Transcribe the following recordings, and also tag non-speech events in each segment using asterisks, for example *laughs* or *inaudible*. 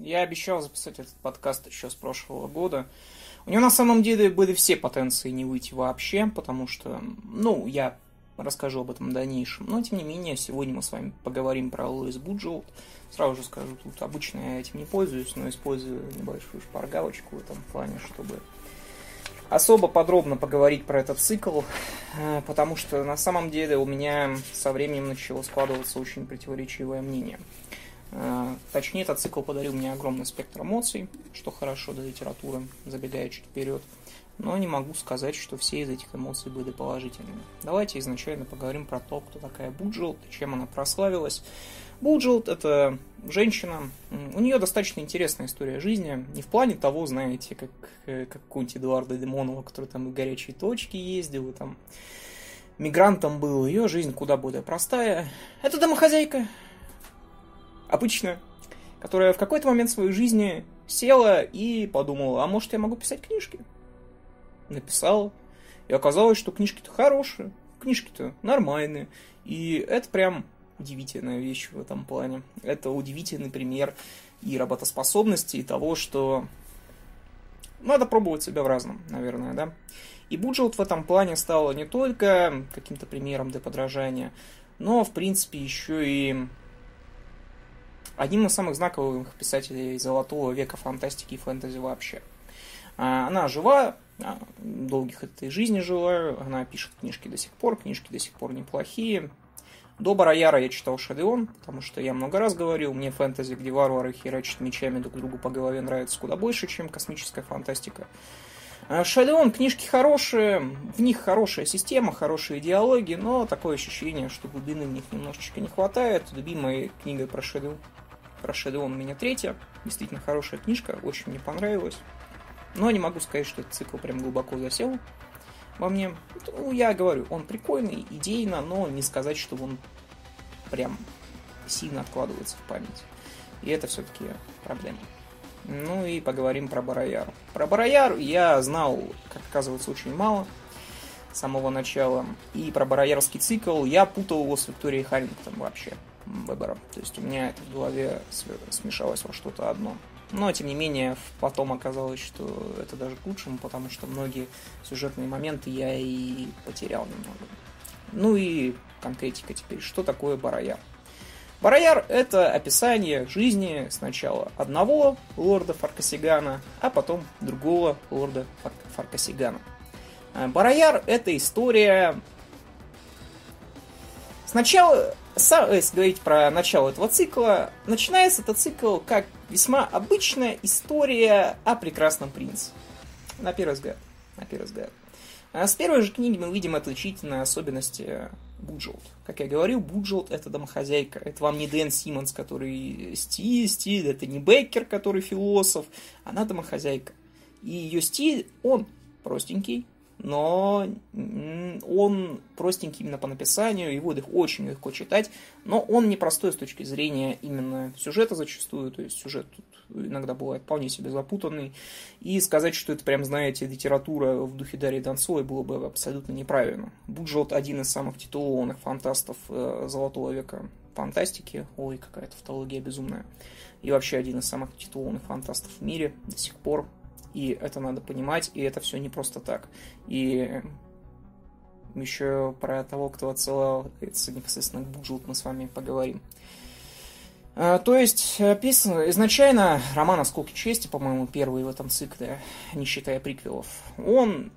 Я обещал записать этот подкаст еще с прошлого года. У него на самом деле были все потенции не выйти вообще, потому что, ну, я расскажу об этом в дальнейшем. Но, тем не менее, сегодня мы с вами поговорим про Луис Буджелт. Сразу же скажу, тут обычно я этим не пользуюсь, но использую небольшую шпаргалочку в этом плане, чтобы особо подробно поговорить про этот цикл, э, потому что на самом деле у меня со временем начало складываться очень противоречивое мнение. Э, точнее, этот цикл подарил мне огромный спектр эмоций, что хорошо для литературы, забегая чуть вперед. Но не могу сказать, что все из этих эмоций были положительными. Давайте изначально поговорим про то, кто такая Буджилт, чем она прославилась. Буджилт – это женщина, у нее достаточно интересная история жизни, не в плане того, знаете, как, э, как какой-нибудь Эдуарда Демонова, который там в горячие точки ездил, и там мигрантом был, ее жизнь куда более простая. Это домохозяйка, обычная, которая в какой-то момент своей жизни села и подумала, а может я могу писать книжки? Написала. И оказалось, что книжки-то хорошие, книжки-то нормальные. И это прям удивительная вещь в этом плане. Это удивительный пример и работоспособности, и того, что надо пробовать себя в разном, наверное, да. И Буджелт в этом плане стала не только каким-то примером для подражания, но, в принципе, еще и одним из самых знаковых писателей золотого века фантастики и фэнтези вообще. А, она жива, а, долгих этой жизни жила, она пишет книжки до сих пор, книжки до сих пор неплохие. До Бараяра я читал Шадеон, потому что я много раз говорил, мне фэнтези, где варвары херачат мечами друг другу по голове, нравится куда больше, чем космическая фантастика. А, Шадеон книжки хорошие, в них хорошая система, хорошие диалоги, но такое ощущение, что глубины в них немножечко не хватает. Любимая книга про Шадеон Shadow у меня третья. Действительно хорошая книжка, очень мне понравилась. Но не могу сказать, что этот цикл прям глубоко засел во мне. Ну, я говорю, он прикольный, идейно, но не сказать, что он прям сильно откладывается в память. И это все-таки проблема. Ну и поговорим про Барояр. Про Барояр я знал, как оказывается, очень мало с самого начала. И про Бароярский цикл я путал его с Викторией Харрингтон вообще выбором. То есть у меня это в голове смешалось во что-то одно. Но, тем не менее, потом оказалось, что это даже к лучшему, потому что многие сюжетные моменты я и потерял немного. Ну и конкретика теперь. Что такое Барояр? Барояр – это описание жизни сначала одного лорда Фаркасигана, а потом другого лорда Форкосигана. Э, Барраяр – это история... Сначала если говорить про начало этого цикла, начинается этот цикл как весьма обычная история о прекрасном принце. На первый взгляд. На первый взгляд. А с первой же книги мы видим отличительные особенности Буджолд. Как я говорил, Буджолд это домохозяйка. Это вам не Дэн Симмонс, который стиль, стиль, это не Бэккер, который философ. Она домохозяйка. И ее стиль, он простенький, но он простенький именно по написанию, его их очень легко читать, но он непростой с точки зрения именно сюжета зачастую, то есть сюжет тут иногда бывает вполне себе запутанный, и сказать, что это прям, знаете, литература в духе Дарьи Донцовой было бы абсолютно неправильно. Буджот один из самых титулованных фантастов э, Золотого века фантастики, ой, какая-то тавтология безумная, и вообще один из самых титулованных фантастов в мире до сих пор, и это надо понимать, и это все не просто так. И еще про того, кто отсылал непосредственно Буджут, мы с вами поговорим. А, то есть, описано, изначально роман «Осколки чести», по-моему, первый в этом цикле, не считая приквелов, он,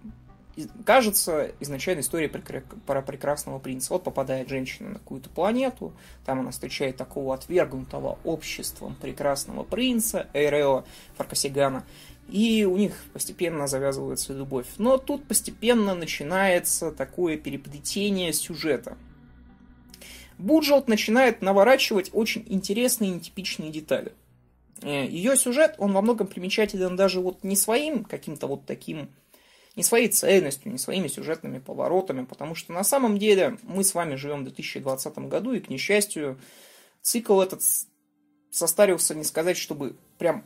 кажется, изначально история про прекрасного принца. Вот попадает женщина на какую-то планету, там она встречает такого отвергнутого обществом прекрасного принца, Эйрео Фаркасигана, и у них постепенно завязывается любовь. Но тут постепенно начинается такое переплетение сюжета. Буджелт начинает наворачивать очень интересные и нетипичные детали. Э, Ее сюжет, он во многом примечателен даже вот не своим каким-то вот таким, не своей цельностью, не своими сюжетными поворотами, потому что на самом деле мы с вами живем в 2020 году, и, к несчастью, цикл этот состарился, не сказать, чтобы прям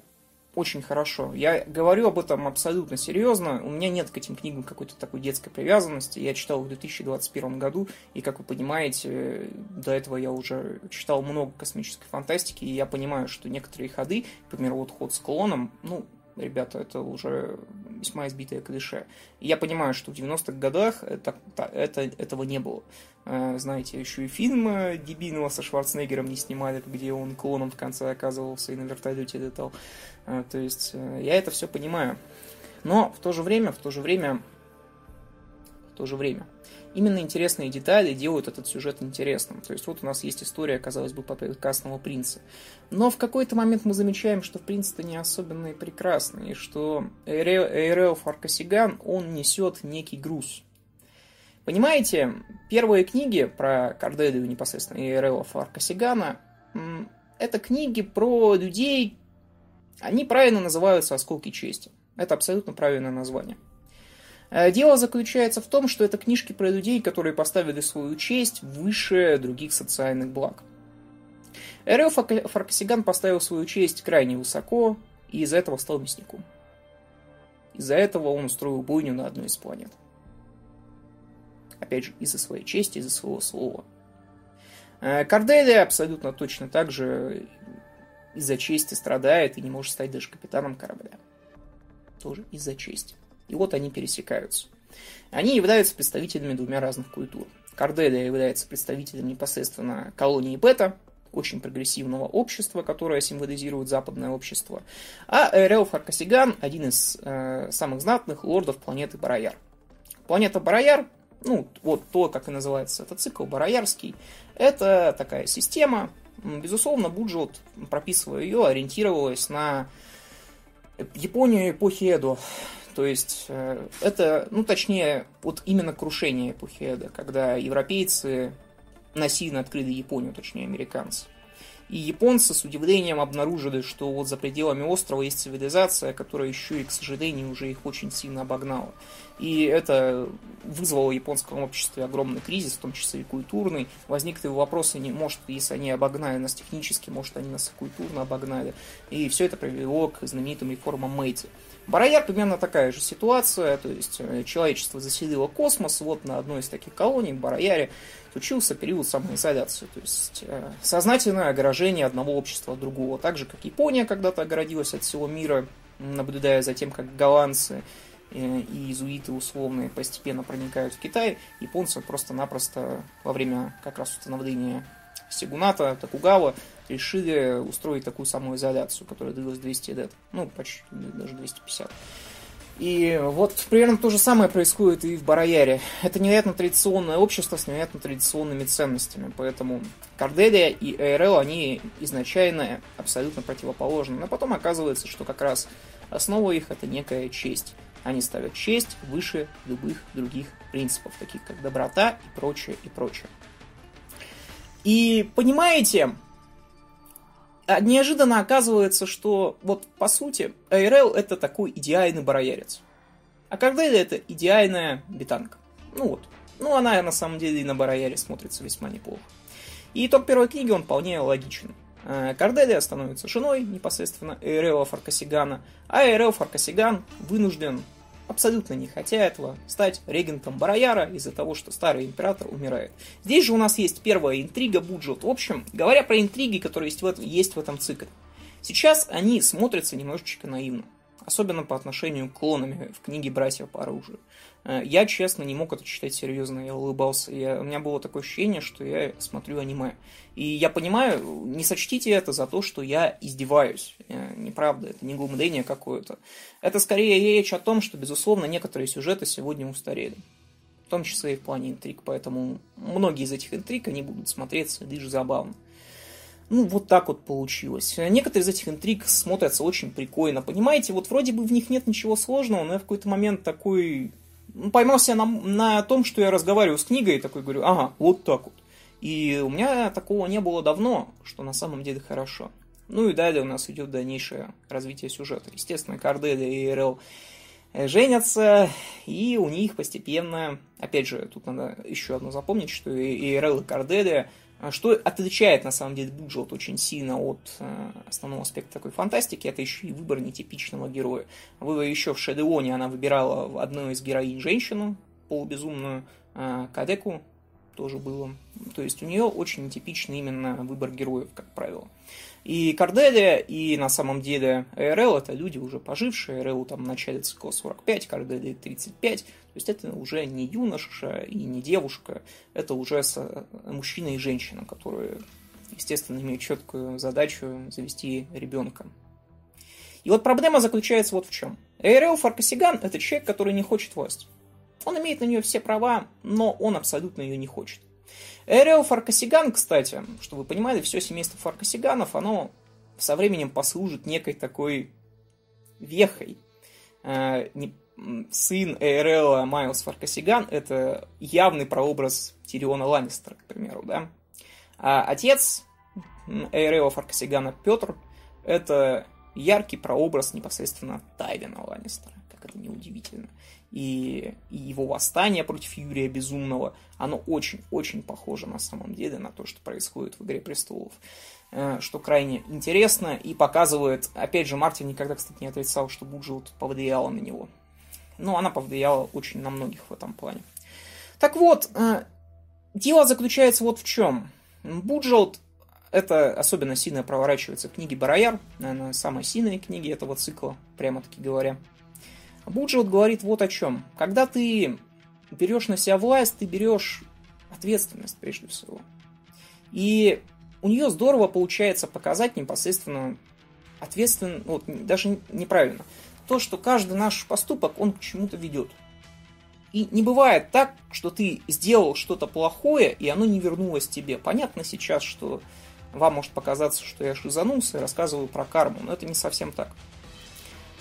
очень хорошо. Я говорю об этом абсолютно серьезно. У меня нет к этим книгам какой-то такой детской привязанности. Я читал их в 2021 году, и, как вы понимаете, до этого я уже читал много космической фантастики, и я понимаю, что некоторые ходы, например, вот ход с клоном, ну, ребята, это уже весьма избитое клише. Я понимаю, что в 90-х годах это, это, этого не было. Э, знаете, еще и фильм э, дебильного со Шварценеггером не снимали, где он клоном в конце оказывался и на вертолете летал. Э, то есть я это все понимаю. Но в то же время, в то же время, в то же время, именно интересные детали делают этот сюжет интересным. То есть вот у нас есть история, казалось бы, прекрасного принца. Но в какой-то момент мы замечаем, что принц-то не особенно и прекрасный, и что Эйрео Фаркасиган, он несет некий груз. Понимаете, первые книги про Корделию непосредственно и Эйрео Фаркасигана, это книги про людей, они правильно называются «Осколки чести». Это абсолютно правильное название – дело заключается в том, что это книжки про людей, которые поставили свою честь выше других социальных благ. Эрел Фаркасиган поставил свою честь крайне высоко, и из-за этого стал мясником. Из-за этого он устроил бойню на одной из планет. Опять же, из-за своей чести, из-за своего слова. Э, Корделия абсолютно точно так же из-за чести страдает и не может стать даже капитаном корабля. Тоже из-за чести. И вот они пересекаются. Они являются представителями двумя разных культур. Корделия является представителем непосредственно колонии Бета, очень прогрессивного общества, которое символизирует западное общество. А Эрел Фаркасиган – один из э, самых знатных лордов планеты Барояр. Планета Барояр, ну, вот то, как и называется этот цикл, Бароярский, это такая система, безусловно, Буджот, прописывая ее, ориентировалась на Японию эпохи Эдо, то есть э, это, ну точнее, вот именно крушение эпохи Эда, когда европейцы насильно открыли Японию, точнее американцы. И японцы с удивлением обнаружили, что вот за пределами острова есть цивилизация, которая еще и, к сожалению, уже их очень сильно обогнала. И это вызвало в японском обществе огромный кризис, в том числе и культурный. Возникли вопросы, не, может, если они обогнали нас технически, может, они нас культурно обогнали. И все это привело к знаменитым реформам Мэйти. Барояр примерно такая же ситуация, то есть э, человечество заселило космос, вот на одной из таких колоний, в Барояре, случился период самоизоляции, то есть э, сознательное огорожение одного общества от другого, так же, как Япония когда-то огородилась от всего мира, наблюдая за тем, как голландцы э, и иезуиты условные постепенно проникают в Китай, японцы просто-напросто во время как раз установления Сигуната, Токугава решили устроить такую самую изоляцию, которая длилась 200 лет. Ну, почти, даже 250. И вот примерно то же самое происходит и в Барояре. Это невероятно традиционное общество с невероятно традиционными ценностями, поэтому Корделия и ЭРЛ, они изначально абсолютно противоположны. Но потом оказывается, что как раз основа их это некая честь. Они ставят честь выше любых других принципов, таких как доброта и прочее, и прочее. И понимаете, неожиданно оказывается, что вот по сути ARL это такой идеальный бароярец. А когда это идеальная бетанка. Ну вот. Ну она на самом деле и на барояре смотрится весьма неплохо. И итог первой книги, он вполне логичен. Э, Корделия становится женой непосредственно Эйрела Фаркасигана, а Эйрел Фаркасиган вынужден абсолютно не хотя этого, стать регентом Барояра из-за того, что старый император умирает. Здесь же у нас есть первая интрига Буджот. В общем, говоря про интриги, которые есть в этом, есть в этом цикле, сейчас они смотрятся немножечко наивно. Особенно по отношению к клонам в книге «Братья по оружию». Э, я, честно, не мог это читать серьезно, я улыбался. Я, у меня было такое ощущение, что я смотрю аниме. И я понимаю, не сочтите это за то, что я издеваюсь. Э, неправда, это не глумление какое-то. Это скорее речь о том, что, безусловно, некоторые сюжеты сегодня устарели. В том числе и в плане интриг. Поэтому многие из этих интриг, они будут смотреться лишь забавно. Ну, вот так вот получилось. Некоторые из этих интриг смотрятся очень прикольно. Понимаете, вот вроде бы в них нет ничего сложного, но я в какой-то момент такой ну, поймал себя на, на том, что я разговариваю с книгой и такой говорю, ага, вот так вот. И у меня такого не было давно, что на самом деле хорошо. Ну и далее у нас идет дальнейшее развитие сюжета. Естественно, Корделия и Эрел женятся, и у них постепенно, опять же, тут надо еще одно запомнить, что и Эрел и Корделия, Что отличает, на самом деле, Буджелт очень сильно от э, основного аспекта такой фантастики, это еще и выбор нетипичного героя. Вы еще в Шедеоне она выбирала одну из героинь женщину, полубезумную, э, Кадеку тоже было. То есть у нее очень нетипичный именно выбор героев, как правило. И Корделия, и на самом деле РЛ это люди уже пожившие. РЛ там в начале цикла 45, Корделия 35. То есть это уже не юноша и не девушка. Это уже мужчина и женщина, которые, естественно, имеют четкую задачу завести ребенка. И вот проблема заключается вот в чем. РЛ Фаркасиган – это человек, который не хочет власть. Он имеет на нее все права, но он абсолютно ее не хочет. Эрео Фаркасиган, кстати, чтобы вы понимали, все семейство Фаркасиганов, оно со временем послужит некой такой вехой. Э, сын Эрео Майлз Фаркасиган – это явный прообраз Тириона Ланнистера, к примеру, да. А отец Эрео Фаркасигана Петр – это яркий прообраз непосредственно Тайвина Ланнистера, как это неудивительно и, и его восстание против Юрия Безумного, оно очень-очень похоже на самом деле на то, что происходит в «Игре престолов», э, что крайне интересно и показывает, опять же, Мартин никогда, кстати, не отрицал, что Буджелт повлияла на него. Но она повлияла очень на многих в этом плане. Так вот, э, дело заключается вот в чем. Буджелт это особенно сильно проворачивается в книге Барояр, наверное, самой сильной книги этого цикла, прямо-таки говоря. Буджиот говорит вот о чем. Когда ты берешь на себя власть, ты берешь ответственность прежде всего. И у нее здорово получается показать непосредственно ответственно, вот, даже неправильно, то, что каждый наш поступок, он к чему-то ведет. И не бывает так, что ты сделал что-то плохое, и оно не вернулось тебе. Понятно сейчас, что вам может показаться, что я шизанулся и рассказываю про карму, но это не совсем так.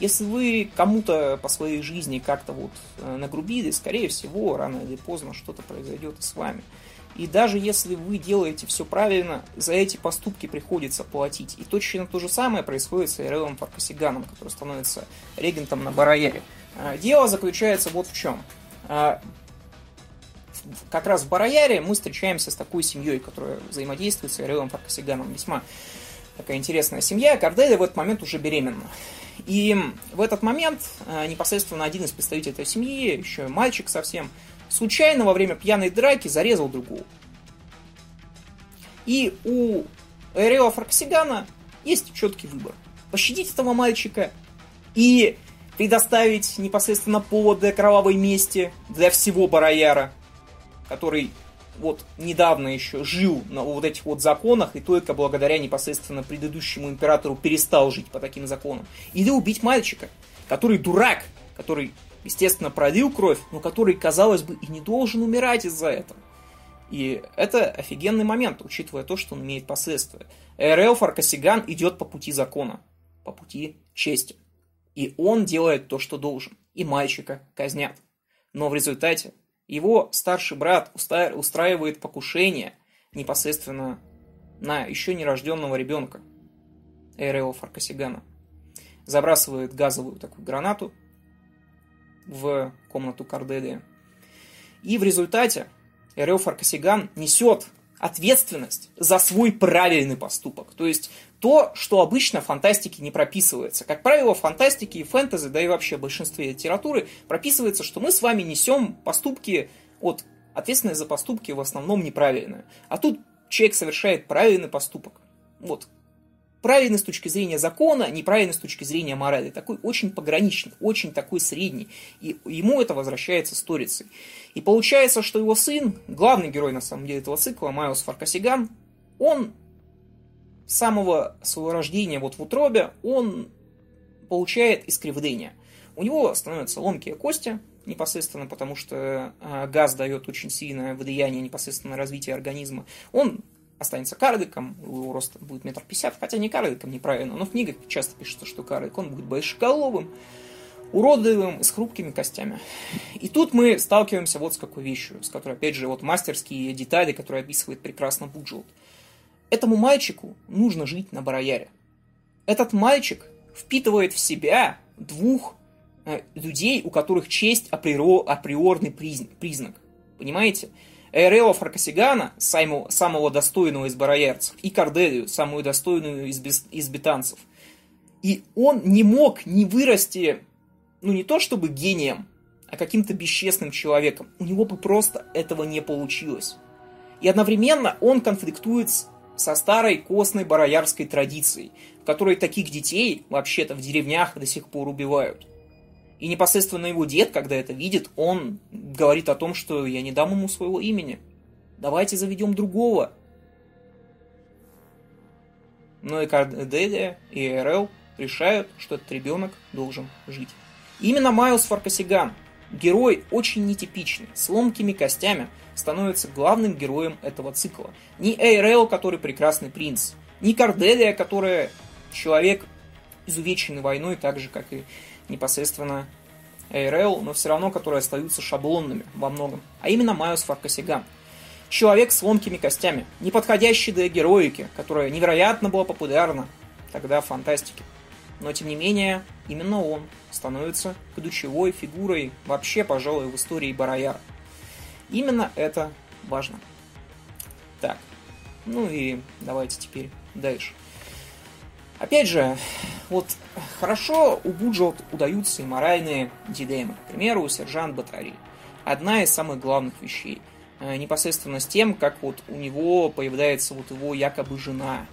Если вы кому-то по своей жизни как-то вот э, нагрубили, скорее всего, рано или поздно что-то произойдет с вами. И даже если вы делаете все правильно, за эти поступки приходится платить. И точно то же самое происходит с Эрелом Фаркасиганом, который становится регентом на Бараяре. А, дело заключается вот в чем. А, как раз в Бараяре мы встречаемся с такой семьей, которая взаимодействует с Эрелом Фаркасиганом. Весьма такая интересная семья. Корделия в этот момент уже беременна. И в этот момент э, непосредственно один из представителей этой семьи, еще мальчик совсем, случайно во время пьяной драки зарезал другого. И у Эрео Фарксигана есть четкий выбор. Пощадить этого мальчика и предоставить непосредственно повод для кровавой мести для всего Бараяра, который вот недавно еще жил на вот этих вот законах и только благодаря непосредственно предыдущему императору перестал жить по таким законам. Или убить мальчика, который дурак, который, естественно, пролил кровь, но который, казалось бы, и не должен умирать из-за этого. И это офигенный момент, учитывая то, что он имеет последствия. Эрел Фаркасиган идет по пути закона, по пути чести. И он делает то, что должен. И мальчика казнят. Но в результате его старший брат устраивает покушение непосредственно на еще нерожденного ребенка Эрео Фаркасигана. Забрасывает газовую такую гранату в комнату Корделия. И в результате Эрео Фаркасиган несет ответственность за свой правильный поступок. То есть то, что обычно в фантастике не прописывается. Как правило, в фантастике и фэнтези, да и вообще в большинстве литературы прописывается, что мы с вами несем поступки от ответственность за поступки в основном неправильные. А тут человек совершает правильный поступок. Вот. Правильный с точки зрения закона, неправильный с точки зрения морали. Такой очень пограничный, очень такой средний. И ему это возвращается сторицей. И получается, что его сын, главный герой на самом деле этого цикла, Майлз Фаркасиган, он самого своего рождения вот в утробе, он получает искривление. У него становятся ломкие кости, непосредственно потому, что а, газ дает очень сильное влияние непосредственно на развитие организма. Он останется карликом, его рост будет метр пятьдесят, хотя не карликом, неправильно, но в книгах часто пишется, что карлик, он будет большеголовым, уродливым, с хрупкими костями. И тут мы сталкиваемся вот с какой вещью, с которой, опять же, вот мастерские детали, которые описывает прекрасно Буджелт. Этому мальчику нужно жить на Барояре. Этот мальчик впитывает в себя двух э, людей, у которых честь априорный признак. Понимаете? Эйрела Фаркасигана, самого, достойного из бароярцев, и Корделию, самую достойную из, из бетанцев. И он не мог не вырасти, ну не то чтобы гением, а каким-то бесчестным человеком. У него бы просто этого не получилось. И одновременно он конфликтует со старой костной бароярской традицией, в которой таких детей вообще-то в деревнях до сих пор убивают. И непосредственно его дед, когда это видит, он говорит о том, что я не дам ему своего имени. Давайте заведем другого. Но и Корделия, и РЛ решают, что этот ребенок должен жить. именно Майлз Фаркасиган, герой очень нетипичный, с ломкими костями, становится главным героем этого цикла. Не Эйрел, который прекрасный принц, не Корделия, которая человек, изувеченный войной, так же, как и непосредственно ARL, но все равно которые остаются шаблонными во многом, а именно Майос Фаркасиган. Человек с ломкими костями, не подходящий для героики, которая невероятно была популярна тогда в фантастике. Но тем не менее, именно он становится ключевой фигурой вообще, пожалуй, в истории Барояра. Именно это важно. Так, ну и давайте теперь дальше. Опять же, вот хорошо у Буджа удаются и моральные дилеммы. К примеру, сержант Батари. Одна из самых главных вещей. Э, непосредственно с тем, как вот у него появляется вот его якобы жена.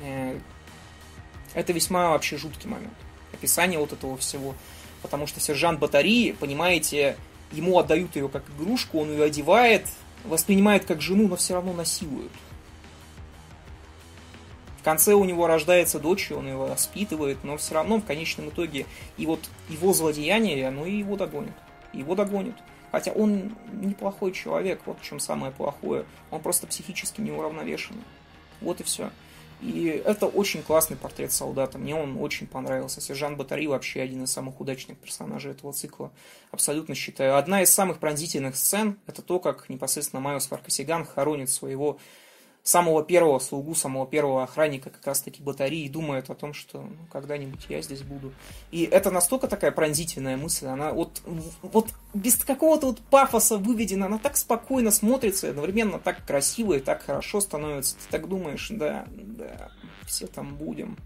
Э, это весьма вообще жуткий момент. Описание вот этого всего. Потому что сержант Батари, понимаете, ему отдают ее как игрушку, он ее одевает, воспринимает как жену, но все равно насилуют. В конце у него рождается дочь, он его воспитывает, но все равно в конечном итоге и вот его злодеяние, оно и его догонит. Его догонит. Хотя он неплохой человек, вот в чем самое плохое. Он просто психически неуравновешенный. Вот и все. И это очень классный портрет солдата. Мне он очень понравился. Сержант Батари вообще один из самых удачных персонажей этого цикла. Абсолютно считаю. Одна из самых пронзительных сцен – это то, как непосредственно Майос Фаркасиган хоронит своего самого первого слугу, самого первого охранника как раз-таки батареи думает о том, что ну, когда-нибудь я здесь буду. И это настолько такая пронзительная мысль, она вот, вот без какого-то вот пафоса выведена, она так спокойно смотрится, одновременно так красиво и так хорошо становится. Ты так думаешь, да, да, все там будем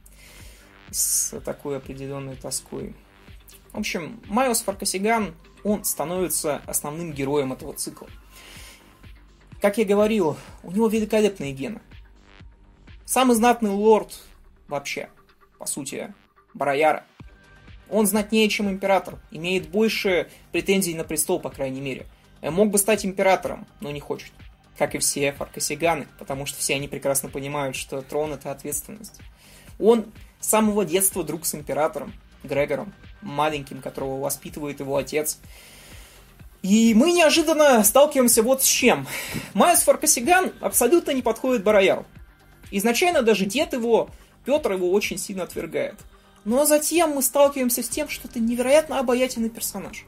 с такой определенной тоской. В общем, Майос Фаркасиган, он становится основным героем этого цикла. Как я говорил, у него великолепные гены. Самый знатный лорд вообще, по сути, Бараяра. Он знатнее, чем император, имеет больше претензий на престол, по крайней мере. Э, мог бы стать императором, но не хочет. Как и все фаркасиганы, потому что все они прекрасно понимают, что трон это ответственность. Он с самого детства друг с императором, Грегором, маленьким, которого воспитывает его отец. И мы неожиданно сталкиваемся вот с чем. Майос Фаркасиган абсолютно не подходит Барояру. Изначально даже дед его, Петр его очень сильно отвергает. Но затем мы сталкиваемся с тем, что это невероятно обаятельный персонаж,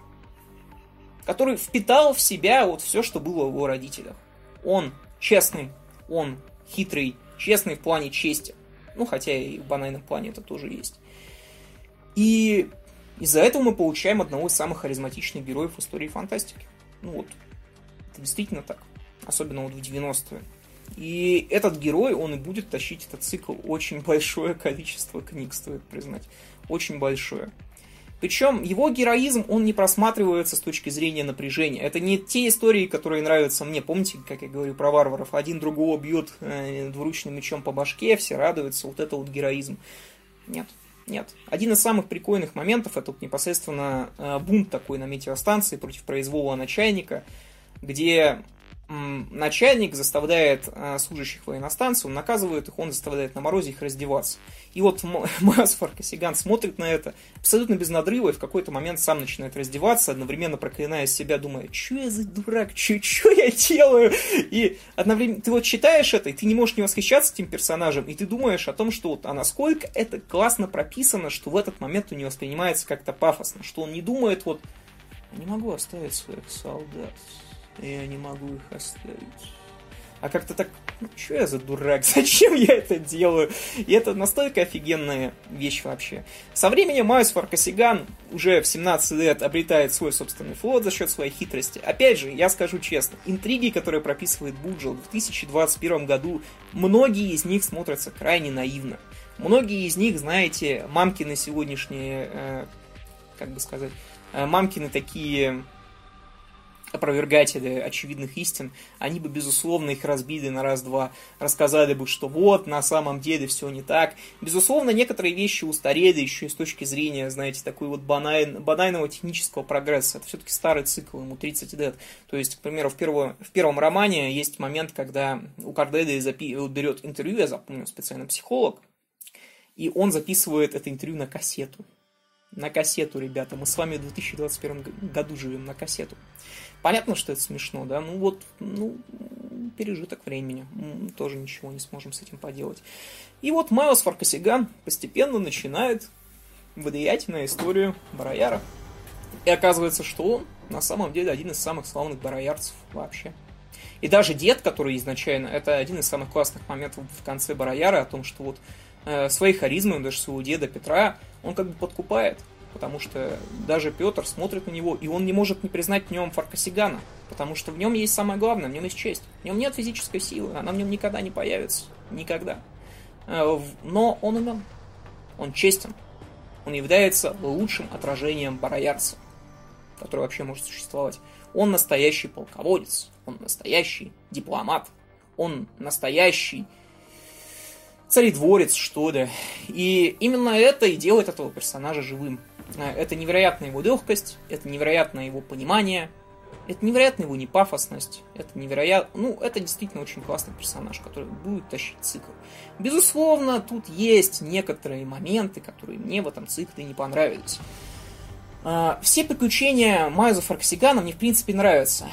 который впитал в себя вот все, что было в его родителях. Он честный, он хитрый, честный в плане чести. Ну, хотя и в банальном плане это тоже есть. И из-за этого мы получаем одного из самых харизматичных героев истории фантастики. Ну вот, это действительно так. Особенно вот в 90-е. И этот герой, он и будет тащить этот цикл очень большое количество книг, стоит признать. Очень большое. Причем его героизм, он не просматривается с точки зрения напряжения. Это не те истории, которые нравятся мне. Помните, как я говорю про варваров? Один другого бьет э, двуручным мечом по башке, все радуются. Вот это вот героизм. Нет. Нет. Один из самых прикольных моментов это вот непосредственно э, бунт такой на метеостанции против произвола начальника, где начальник заставляет э, служащих военностанции, он наказывает их, он заставляет на морозе их раздеваться. И вот Маас *laughs* Фаркасиган смотрит на это абсолютно без надрыва и в какой-то момент сам начинает раздеваться, одновременно проклиная себя, думая, что я за дурак, что я делаю? И одновременно ты вот читаешь это, и ты не можешь не восхищаться этим персонажем, и ты думаешь о том, что вот, а насколько это классно прописано, что в этот момент у него воспринимается как-то пафосно, что он не думает вот, не могу оставить своих солдат, я не могу их оставить. а как-то так, ну, что я за дурак, *laughs* зачем я это делаю? И это настолько офигенная вещь вообще. Со временем Майус Фаркасиган уже в 17 лет обретает свой собственный флот за счет своей хитрости. Опять же, я скажу честно, интриги, которые прописывает Буджел в 2021 году, многие из них смотрятся крайне наивно. Многие из них, знаете, мамкины сегодняшние, э, как бы сказать, э, мамкины такие опровергатели очевидных истин, они бы, безусловно, их разбили на раз-два, рассказали бы, что вот, на самом деле все не так. Безусловно, некоторые вещи устарели еще и с точки зрения, знаете, такой вот баналь, банального технического прогресса. Это все-таки старый цикл, ему 30 лет. То есть, к примеру, в, перво, в первом романе есть момент, когда у Кардели запи- берет интервью, я запомнил, специально психолог, и он записывает это интервью на кассету. На кассету, ребята. Мы с вами в 2021 году живем на кассету. Понятно, что это смешно, да? Ну вот, ну, пережиток времени. Мы тоже ничего не сможем с этим поделать. И вот Майлз Фаркасиган постепенно начинает влиять на историю Барояра. И оказывается, что он на самом деле один из самых славных бароярцев вообще. И даже дед, который изначально, это один из самых классных моментов в конце Барояра, о том, что вот э, своей харизмой, даже своего деда Петра, он как бы подкупает потому что даже Петр смотрит на него, и он не может не признать в нем Фаркасигана, потому что в нем есть самое главное, в нем есть честь. В нем нет физической силы, она в нем никогда не появится. Никогда. Э, но он умен. Он честен. Он является лучшим отражением бароярца, который вообще может существовать. Он настоящий полководец, он настоящий дипломат, он настоящий царедворец, что ли. И именно это и делает этого персонажа живым. Э, это невероятная его легкость, это невероятное его понимание, это невероятная его непафосность, это невероятно... Ну, это действительно очень классный персонаж, который будет тащить цикл. Безусловно, тут есть некоторые моменты, которые мне в этом цикле не понравились. Э, все приключения Майза Фарксигана мне, в принципе, нравятся.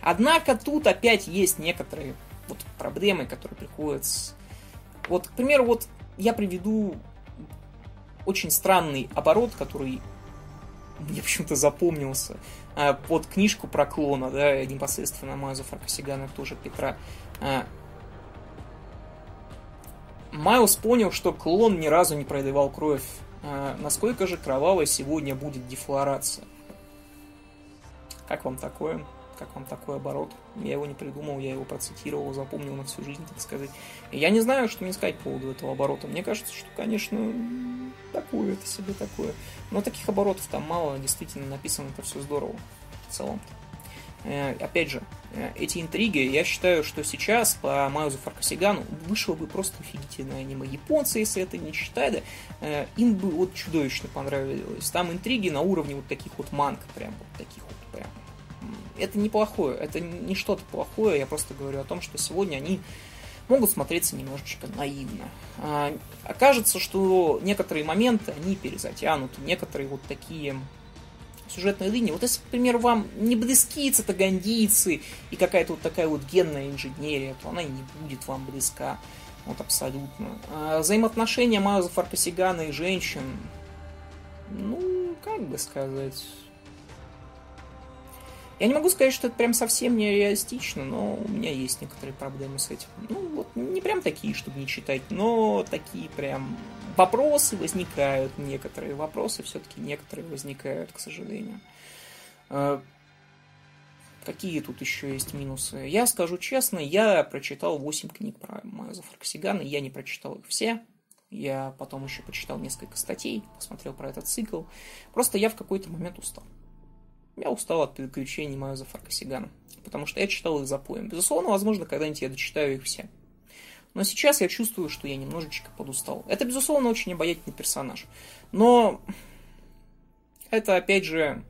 Однако тут опять есть некоторые вот проблемы, которые приходят Вот, к примеру, вот я приведу очень странный оборот, который мне почему-то запомнился а, под книжку про клона, да, непосредственно Майлза Фаркасигана, тоже Петра. А, Майлз понял, что клон ни разу не проливал кровь. А, насколько же кровавой сегодня будет дефлорация? Как вам такое? Как вам такой оборот? Я его не придумал, я его процитировал, запомнил на всю жизнь, так сказать. Я не знаю, что мне сказать по поводу этого оборота. Мне кажется, что, конечно, такое это себе такое. Но таких оборотов там мало, действительно написано это все здорово в целом. Э, опять же, э, эти интриги, я считаю, что сейчас по Майлзу Фаркасигану вышло бы просто офигительное аниме. Японцы, если это не читали, э, им бы вот чудовищно понравилось. Там интриги на уровне вот таких вот манг, прям вот таких вот прям. Это неплохое, это не что-то плохое, я просто говорю о том, что сегодня они могут смотреться немножечко наивно. А, окажется, что некоторые моменты, они перезатянуты, некоторые вот такие сюжетные линии. Вот если, например, вам не близки цитагандийцы и какая-то вот такая вот генная инженерия, то она и не будет вам близка. Вот абсолютно. А взаимоотношения Майлза Фаркасигана и женщин, ну, как бы сказать, я не могу сказать, что это прям совсем нереалистично, но у меня есть некоторые проблемы с этим. Ну, вот не прям такие, чтобы не читать, но такие прям вопросы возникают, некоторые вопросы все-таки некоторые возникают, к сожалению. А, какие тут еще есть минусы? Я скажу честно, я прочитал 8 книг про Майза Фарксигана, я не прочитал их все. Я потом еще почитал несколько статей, посмотрел про этот цикл. Просто я в какой-то момент устал. Я устал от приключений Майоза Фаркасигана, потому что я читал их запоем. Безусловно, возможно, когда-нибудь я дочитаю их все. Но сейчас я чувствую, что я немножечко подустал. Это, безусловно, очень обаятельный персонаж. Но это, опять же,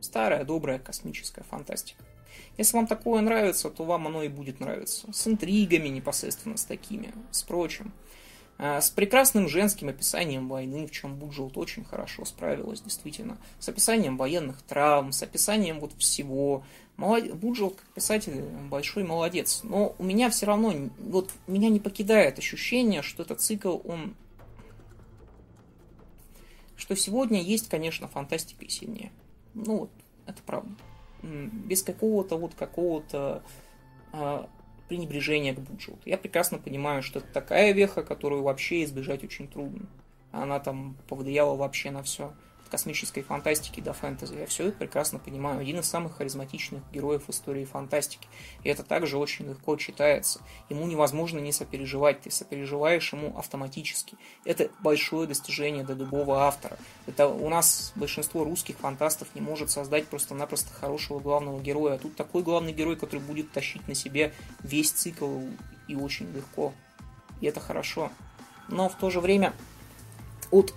старая, добрая космическая фантастика. Если вам такое нравится, то вам оно и будет нравиться. С интригами непосредственно, с такими, с прочим. А, с прекрасным женским описанием войны, в чем Буджелт очень хорошо справилась, действительно. С описанием военных травм, с описанием вот всего. Молод... Буджелт, как писатель, большой молодец. Но у меня все равно, вот меня не покидает ощущение, что этот цикл, он... Что сегодня есть, конечно, фантастика и сильнее. Ну вот, это правда. Без какого-то вот какого-то а, пренебрежение к Буджелту. Я прекрасно понимаю, что это такая веха, которую вообще избежать очень трудно. Она там повлияла вообще на все космической фантастики до фэнтези. Я все это прекрасно понимаю. Один из самых харизматичных героев истории фантастики. И это также очень легко читается. Ему невозможно не сопереживать. Ты сопереживаешь ему автоматически. Это большое достижение для любого автора. Это у нас большинство русских фантастов не может создать просто-напросто хорошего главного героя. А тут такой главный герой, который будет тащить на себе весь цикл и очень легко. И это хорошо. Но в то же время от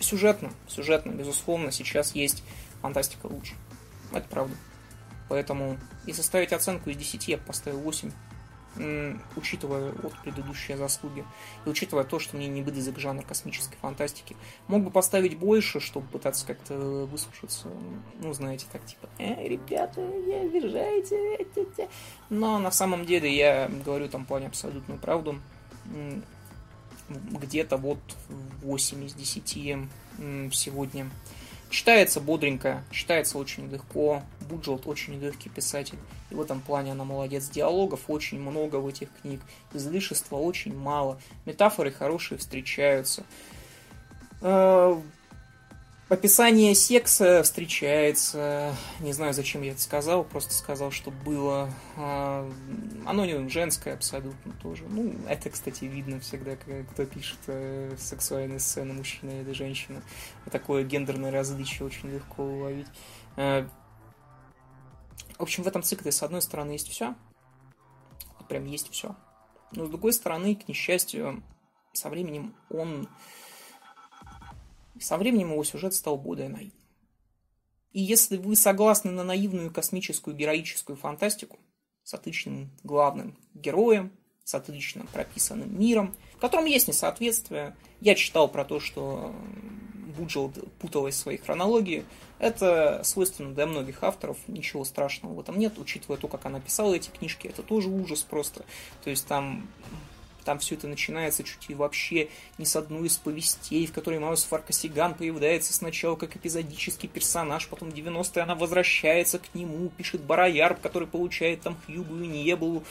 Сюжетно, сюжетно, безусловно, сейчас есть фантастика лучше. Это правда. Поэтому, если ставить оценку из 10, я поставил 8, учитывая вот предыдущие заслуги, и учитывая то, что мне не близок жанр космической фантастики. Мог бы поставить больше, чтобы пытаться как-то выслушаться, ну, знаете, так типа, э, ребята, не обижайте, но на самом деле я говорю там плане абсолютную правду где-то вот 8 из 10 сегодня. Читается бодренько, читается очень легко. Буджелт очень легкий писатель. И в этом плане она молодец. Диалогов очень много в этих книг. Излишества очень мало. Метафоры хорошие встречаются. Описание секса встречается, не знаю, зачем я это сказал, просто сказал, что было. А, оно женское абсолютно тоже. Ну, это, кстати, видно всегда, кто пишет э, сексуальные сцены, мужчина или женщина. Такое гендерное различие очень легко уловить. Э, в общем, в этом цикле, с одной стороны, есть все. Прям есть все. Но с другой стороны, к несчастью, со временем он со временем его сюжет стал более наивным. И если вы согласны на наивную космическую героическую фантастику с отличным главным героем, с отлично прописанным миром, в котором есть несоответствие, я читал про то, что Буджел путалась в своей хронологии, это свойственно для многих авторов, ничего страшного в этом нет, учитывая то, как она писала эти книжки, это тоже ужас просто. То есть там там все это начинается чуть ли вообще не с одной из повестей, в которой Маус Фаркасиган появляется сначала как эпизодический персонаж, потом в 90-е она возвращается к нему, пишет Бароярб, который получает там Хьюбу и Небулу.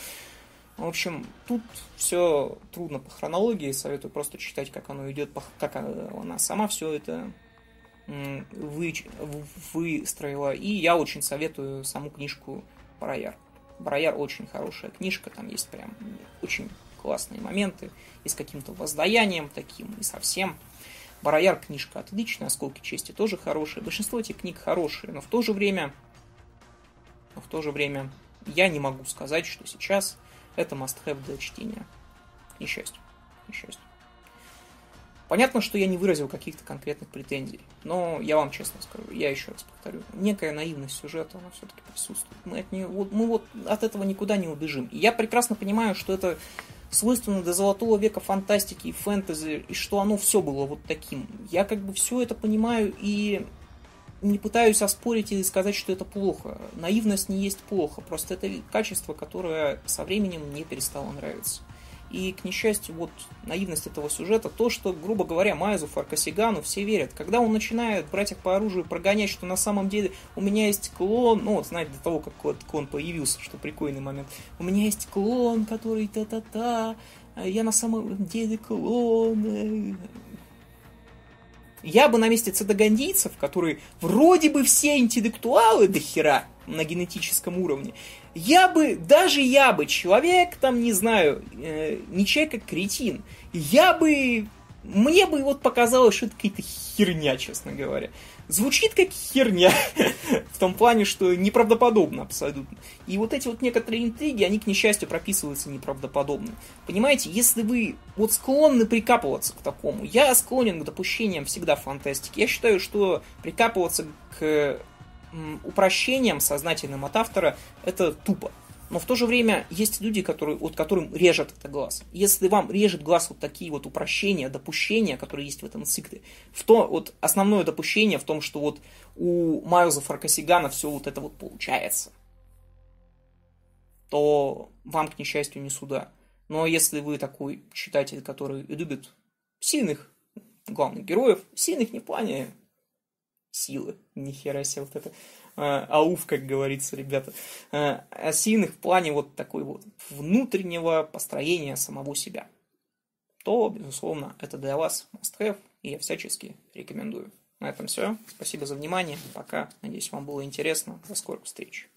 В общем, тут все трудно по хронологии, советую просто читать, как оно идет, как она сама все это вы, выстроила. И я очень советую саму книжку Барояр. Барояр очень хорошая книжка, там есть прям очень классные моменты, и с каким-то воздаянием таким, и совсем. Барояр книжка отличная, осколки чести тоже хорошие. Большинство этих книг хорошие, но в то же время, но в то же время я не могу сказать, что сейчас это must-have для чтения. К несчастью. Понятно, что я не выразил каких-то конкретных претензий, но я вам честно скажу, я еще раз повторю, некая наивность сюжета, она все-таки присутствует. Мы, от нее, вот, мы вот от этого никуда не убежим. И я прекрасно понимаю, что это свойственно до золотого века фантастики и фэнтези, и что оно все было вот таким. Я как бы все это понимаю и не пытаюсь оспорить или сказать, что это плохо. Наивность не есть плохо, просто это качество, которое со временем мне перестало нравиться. И, к несчастью, вот наивность этого сюжета, то, что, грубо говоря, Майзу, Фаркасигану все верят. Когда он начинает брать их по оружию прогонять, что на самом деле у меня есть клон, ну, вот, знаете, до того, как вот клон появился, что прикольный момент, у меня есть клон, который та-та-та, я на самом деле клон. Я бы на месте цедогандийцев, которые вроде бы все интеллектуалы до хера на генетическом уровне, я бы, даже я бы, человек, там, не знаю, э, не человек, а кретин, я бы, мне бы вот показалось, что это какая-то херня, честно говоря. Звучит как херня, *laughs* в том плане, что неправдоподобно абсолютно. И вот эти вот некоторые интриги, они, к несчастью, прописываются неправдоподобно. Понимаете, если вы вот склонны прикапываться к такому, я склонен к допущениям всегда фантастики. Я считаю, что прикапываться к упрощением сознательным от автора это тупо. Но в то же время есть люди, которые, вот которым режет это глаз. Если вам режет глаз вот такие вот упрощения, допущения, которые есть в этом цикле, в то, вот основное допущение в том, что вот у Майлза Фаркасигана все вот это вот получается, то вам, к несчастью, не сюда. Но если вы такой читатель, который любит сильных главных героев, сильных не в плане силы. Нихера себе вот это. Э, ауф, как говорится, ребята. А сильных в плане вот такой вот внутреннего построения самого себя. То, безусловно, это для вас must have, и я всячески рекомендую. На этом все. Спасибо за внимание. Пока. Надеюсь, вам было интересно. До скорых встреч.